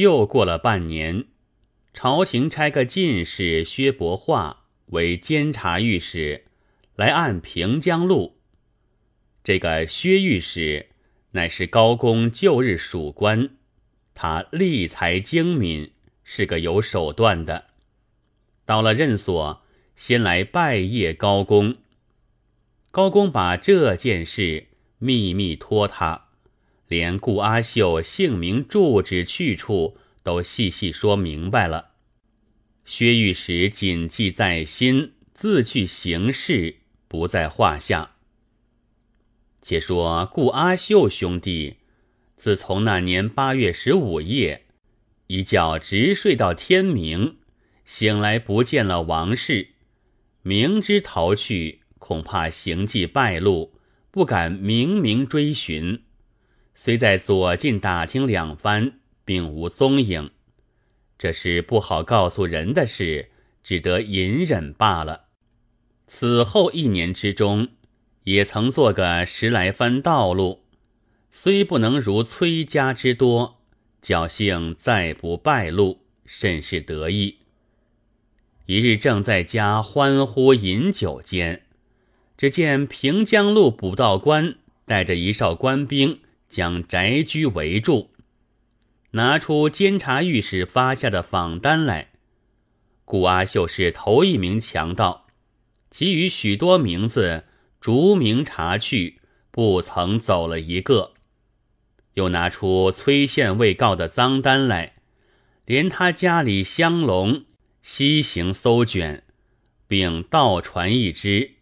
又过了半年，朝廷差个进士薛伯化为监察御史，来按平江路。这个薛御史乃是高公旧日属官，他立才精敏，是个有手段的。到了任所，先来拜谒高公。高公把这件事秘密托他。连顾阿秀姓名、住址、去处都细细说明白了，薛玉石谨记在心，自去行事，不在话下。且说顾阿秀兄弟，自从那年八月十五夜，一觉直睡到天明，醒来不见了王氏，明知逃去，恐怕行迹败露，不敢明明追寻。虽在左近打听两番，并无踪影，这是不好告诉人的事，只得隐忍罢了。此后一年之中，也曾做个十来番道路，虽不能如崔家之多，侥幸再不败露，甚是得意。一日正在家欢呼饮酒间，只见平江路捕道官带着一哨官兵。将宅居围住，拿出监察御史发下的访单来。顾阿秀是头一名强盗，其余许多名字逐名查去，不曾走了一个。又拿出崔县未告的赃单来，连他家里香笼西行搜卷，并倒传一只，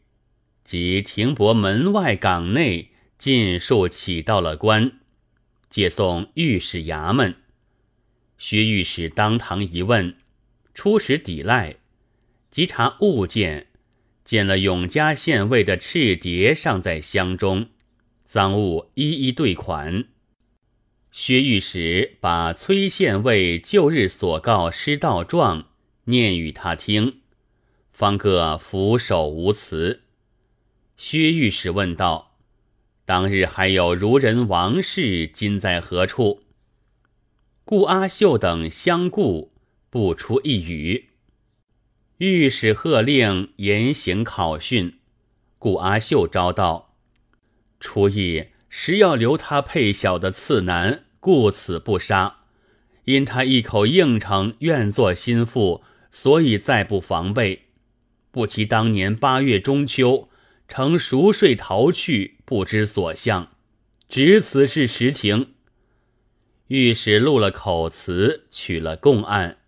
即停泊门外港内。尽数起到了官，借送御史衙门。薛御史当堂一问，初时抵赖，即查物件，见了永嘉县尉的赤牒尚在箱中，赃物一一对款。薛御史把崔县尉旧日所告失盗状念与他听，方各俯首无辞。薛御史问道。当日还有如人王氏，今在何处？顾阿秀等相顾，不出一语。御史喝令严刑拷讯。顾阿秀招道：“初意实要留他配小的次男，故此不杀。因他一口应承愿做心腹，所以再不防备。不期当年八月中秋。”乘熟睡逃去，不知所向，只此是实情。御史录了口词，取了供案。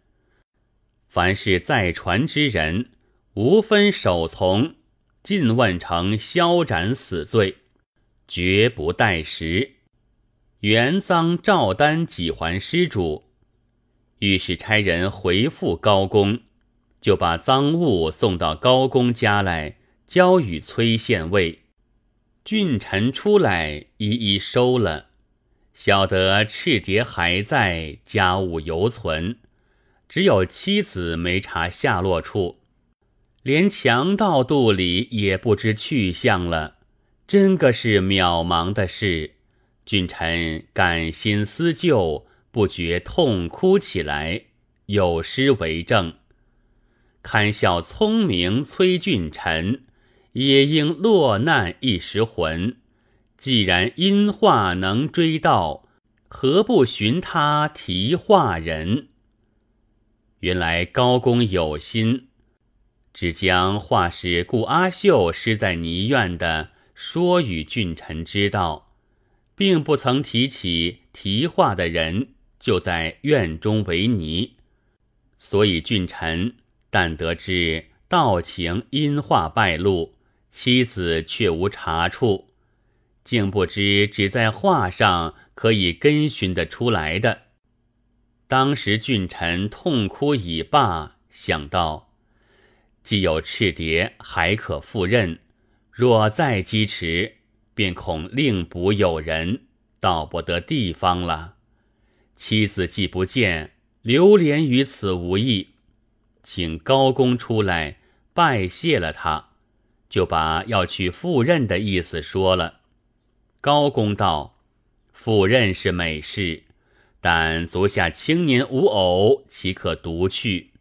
凡是在船之人，无分守从，尽问成削斩死罪，绝不待时。原赃照单几还失主。御史差人回复高公，就把赃物送到高公家来。交与崔县尉，郡臣出来一一收了，晓得赤牒还在，家务犹存，只有妻子没查下落处，连强盗肚里也不知去向了，真个是渺茫的事。俊臣感心思旧，不觉痛哭起来，有诗为证：堪笑聪明崔俊臣。也应落难一时魂。既然因画能追到，何不寻他题画人？原来高公有心，只将画师顾阿秀施在泥院的说与郡臣知道，并不曾提起题画的人就在院中为泥，所以郡臣但得知道情因画败露。妻子却无查处，竟不知只在画上可以根寻得出来的。当时郡臣痛哭已罢，想到既有赤牒，还可复任；若再积迟，便恐另补有人，到不得地方了。妻子既不见，流连于此无益，请高公出来拜谢了他。就把要去赴任的意思说了。高公道：“赴任是美事，但足下青年无偶，岂可独去？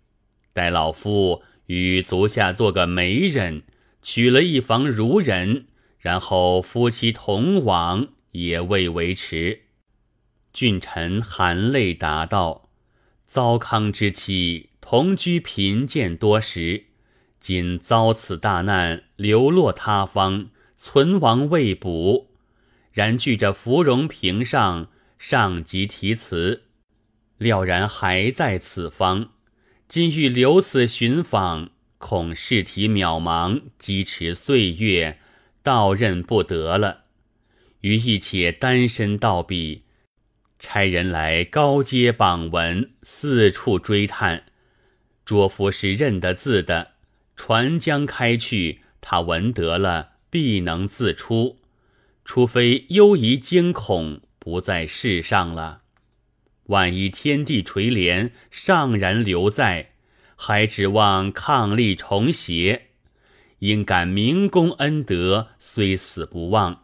待老夫与足下做个媒人，娶了一房孺人，然后夫妻同往，也未为迟。俊臣含泪答道：“糟糠之妻，同居贫贱多时，今遭此大难，流落他方，存亡未卜。然据着芙蓉屏上。”上级题词，料然还在此方。今欲留此寻访，恐试题渺茫，积迟岁月，到任不得了。于亦且单身到彼，差人来高阶榜文，四处追探。卓夫是认得字的，船将开去，他闻得了，必能自出，除非忧疑惊恐。不在世上了，万一天地垂怜，尚然留在，还指望抗力重邪？应感明公恩德，虽死不忘。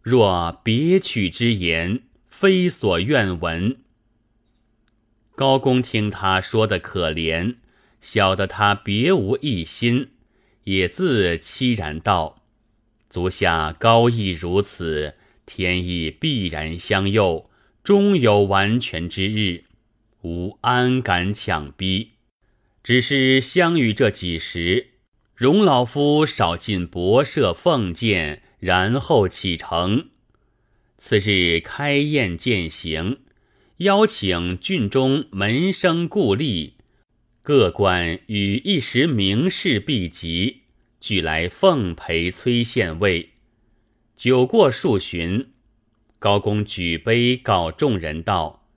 若别取之言，非所愿闻。高公听他说的可怜，晓得他别无一心，也自凄然道：“足下高义如此。”天意必然相佑，终有完全之日，吾安敢强逼？只是相遇这几时，容老夫少进博舍奉见，然后启程。次日开宴饯行，邀请郡中门生故吏，各官与一时名士毕集，俱来奉陪崔县尉。酒过数巡，高公举杯告众人道：“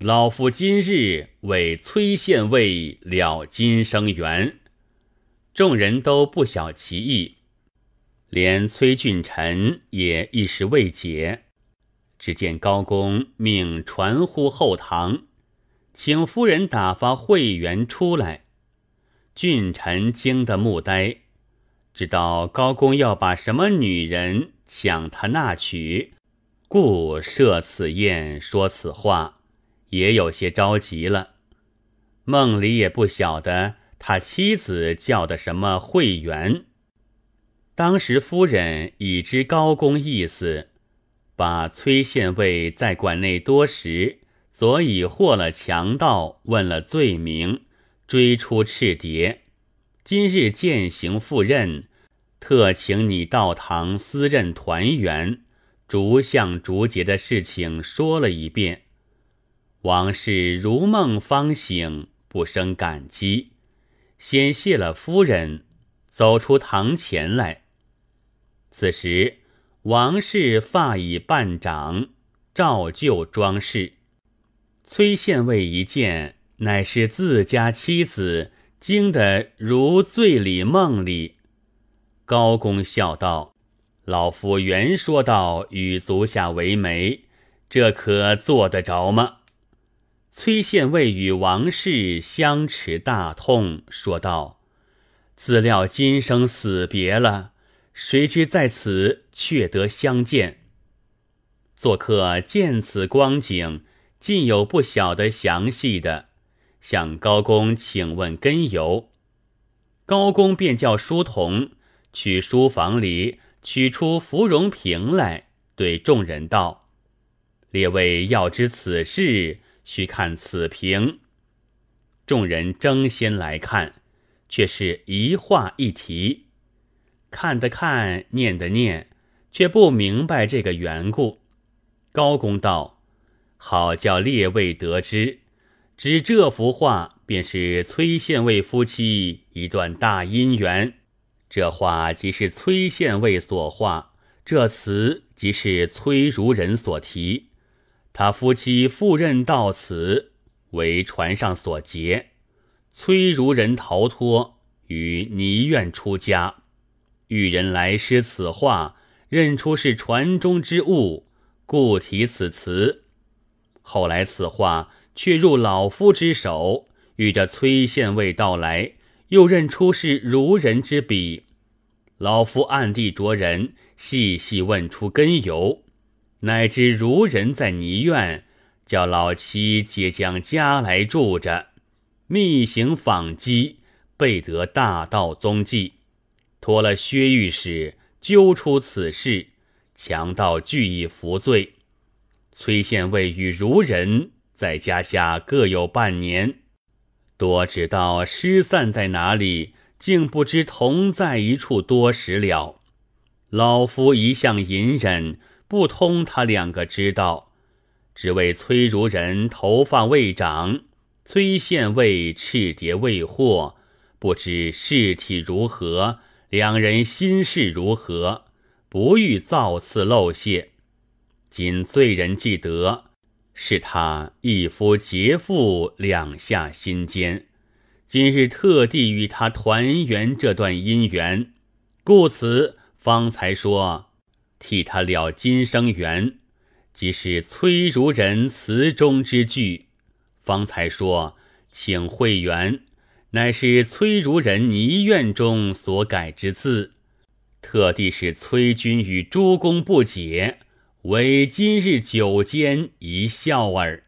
老夫今日为崔县尉了今生缘。”众人都不晓其意，连崔俊臣也一时未解。只见高公命传呼后堂，请夫人打发会员出来。俊臣惊得目呆。知道高公要把什么女人抢他纳娶，故设此宴说此话，也有些着急了。梦里也不晓得他妻子叫的什么会员。当时夫人已知高公意思，把崔县尉在馆内多时，所以获了强盗，问了罪名，追出赤蝶。今日践行赴任。特请你到堂私任团圆，逐项逐节的事情说了一遍。王氏如梦方醒，不生感激，先谢了夫人，走出堂前来。此时王氏发已半长，照旧装饰。崔县尉一见，乃是自家妻子，惊得如醉里梦里。高公笑道：“老夫原说道与足下为媒，这可做得着吗？”崔县尉与王氏相持大痛，说道：“自料今生死别了，谁知在此却得相见。”做客见此光景，尽有不晓得详细的，向高公请问根由。高公便叫书童。去书房里取出芙蓉瓶来，对众人道：“列位要知此事，须看此瓶。”众人争先来看，却是一画一题，看的看，念的念，却不明白这个缘故。高公道：“好叫列位得知，指这幅画便是崔县尉夫妻一段大姻缘。”这画即是崔县尉所画，这词即是崔孺人所题。他夫妻赴任到此，为船上所劫。崔孺人逃脱，于泥院出家。遇人来施此画，认出是船中之物，故题此词。后来此画却入老夫之手，遇着崔县尉到来。又认出是如人之笔，老夫暗地着人细细问出根由，乃知如人在泥院叫老妻皆将家来住着，密行访击，备得大道踪迹，托了薛御史揪出此事，强盗俱已服罪。崔县尉与孺人在家下各有半年，多知道失散在哪里，竟不知同在一处多时了。老夫一向隐忍，不通他两个知道。只为崔孺人头发未长，崔县尉赤蝶未获，不知事体如何，两人心事如何，不欲造次漏泄。今罪人既得，是他一夫劫妇两下心间，今日特地与他团圆这段姻缘，故此方才说替他了今生缘。即是崔如人词中之句，方才说请会员，乃是崔如人泥院中所改之字，特地是崔君与诸公不解，为今日酒间一笑耳。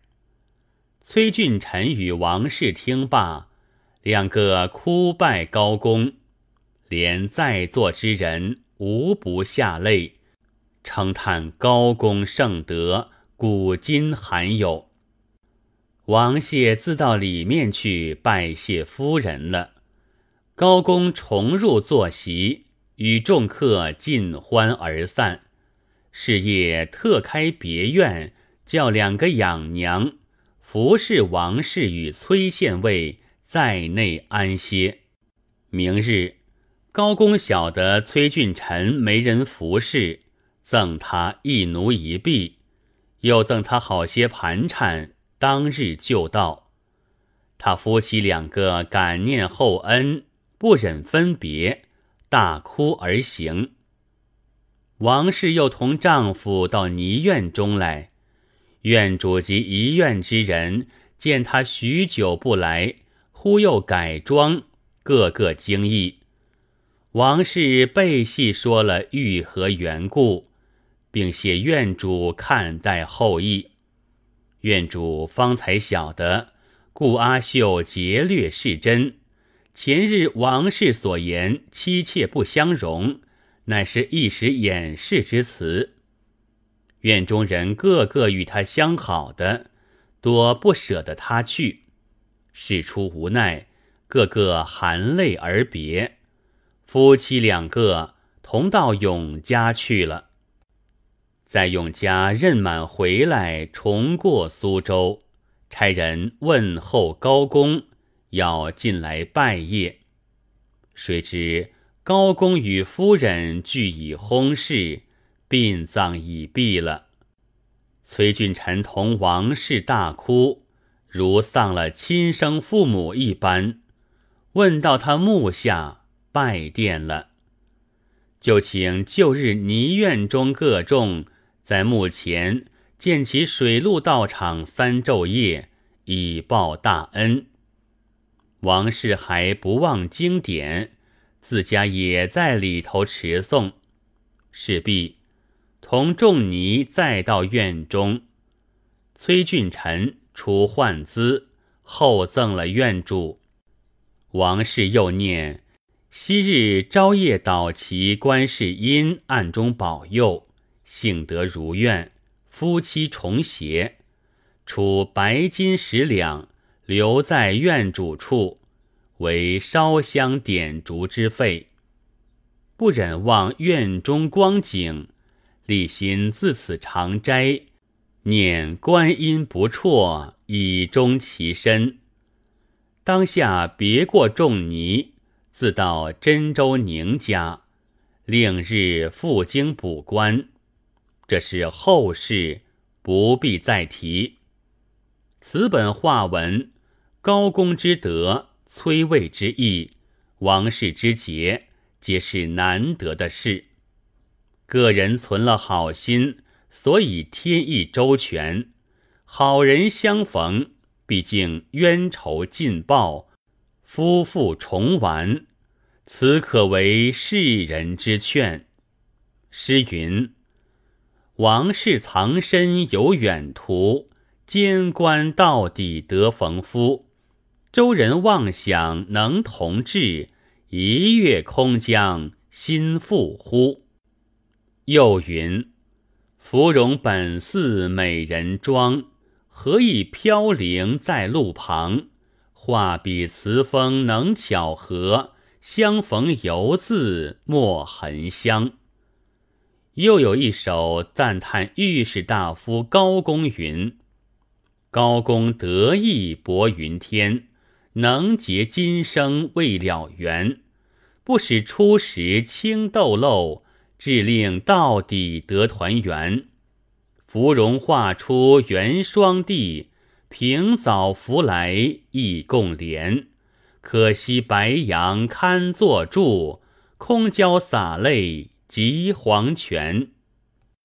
崔俊臣与王氏听罢，两个哭拜高公，连在座之人无不下泪。称叹高公圣德，古今罕有。王谢自到里面去拜谢夫人了。高公重入坐席，与众客尽欢而散。是夜特开别院，叫两个养娘服侍王氏与崔县尉在内安歇。明日，高公晓得崔俊臣没人服侍。赠他一奴一婢，又赠他好些盘缠。当日就到，他夫妻两个感念厚恩，不忍分别，大哭而行。王氏又同丈夫到泥院中来，院主及一院之人见他许久不来，忽又改装，个个惊异。王氏背细说了欲何缘故。并谢院主看待后意，院主方才晓得顾阿秀劫掠是真，前日王氏所言妻妾不相容，乃是一时掩饰之词。院中人个个与他相好的，多不舍得他去，事出无奈，个个含泪而别。夫妻两个同到永家去了。在永嘉任满回来，重过苏州，差人问候高公，要进来拜谒。谁知高公与夫人俱已薨逝，殡葬已毕了。崔俊臣同王氏大哭，如丧了亲生父母一般。问到他墓下，拜奠了，就请旧日泥院中各众。在墓前建起水陆道场三昼夜，以报大恩。王氏还不忘经典，自家也在里头持诵。事毕，同仲尼再到院中，崔俊臣出换资，厚赠了院主。王氏又念：昔日朝夜祷其观世音暗中保佑。幸得如愿，夫妻重谐，出白金十两，留在院主处，为烧香点烛之费。不忍望院中光景，立心自此常斋，念观音不辍，以终其身。当下别过仲尼，自到真州宁家，令日赴京补官。这是后事，不必再提。此本画文，高公之德，崔魏之义，王室之节，皆是难得的事。个人存了好心，所以天意周全。好人相逢，毕竟冤仇尽报，夫妇重完，此可为世人之劝。诗云。王室藏身有远途，监官到底得逢夫。周人妄想能同治，一月空将心复乎？又云：芙蓉本似美人妆，何以飘零在路旁？画笔词风能巧合，相逢犹自莫痕香。又有一首赞叹御史大夫高公云：高公得意薄云天。能结今生未了缘，不使初时轻豆漏，致令到底得团圆。芙蓉画出圆双地，平藻拂来意共怜。可惜白杨堪作柱，空交洒泪及黄泉。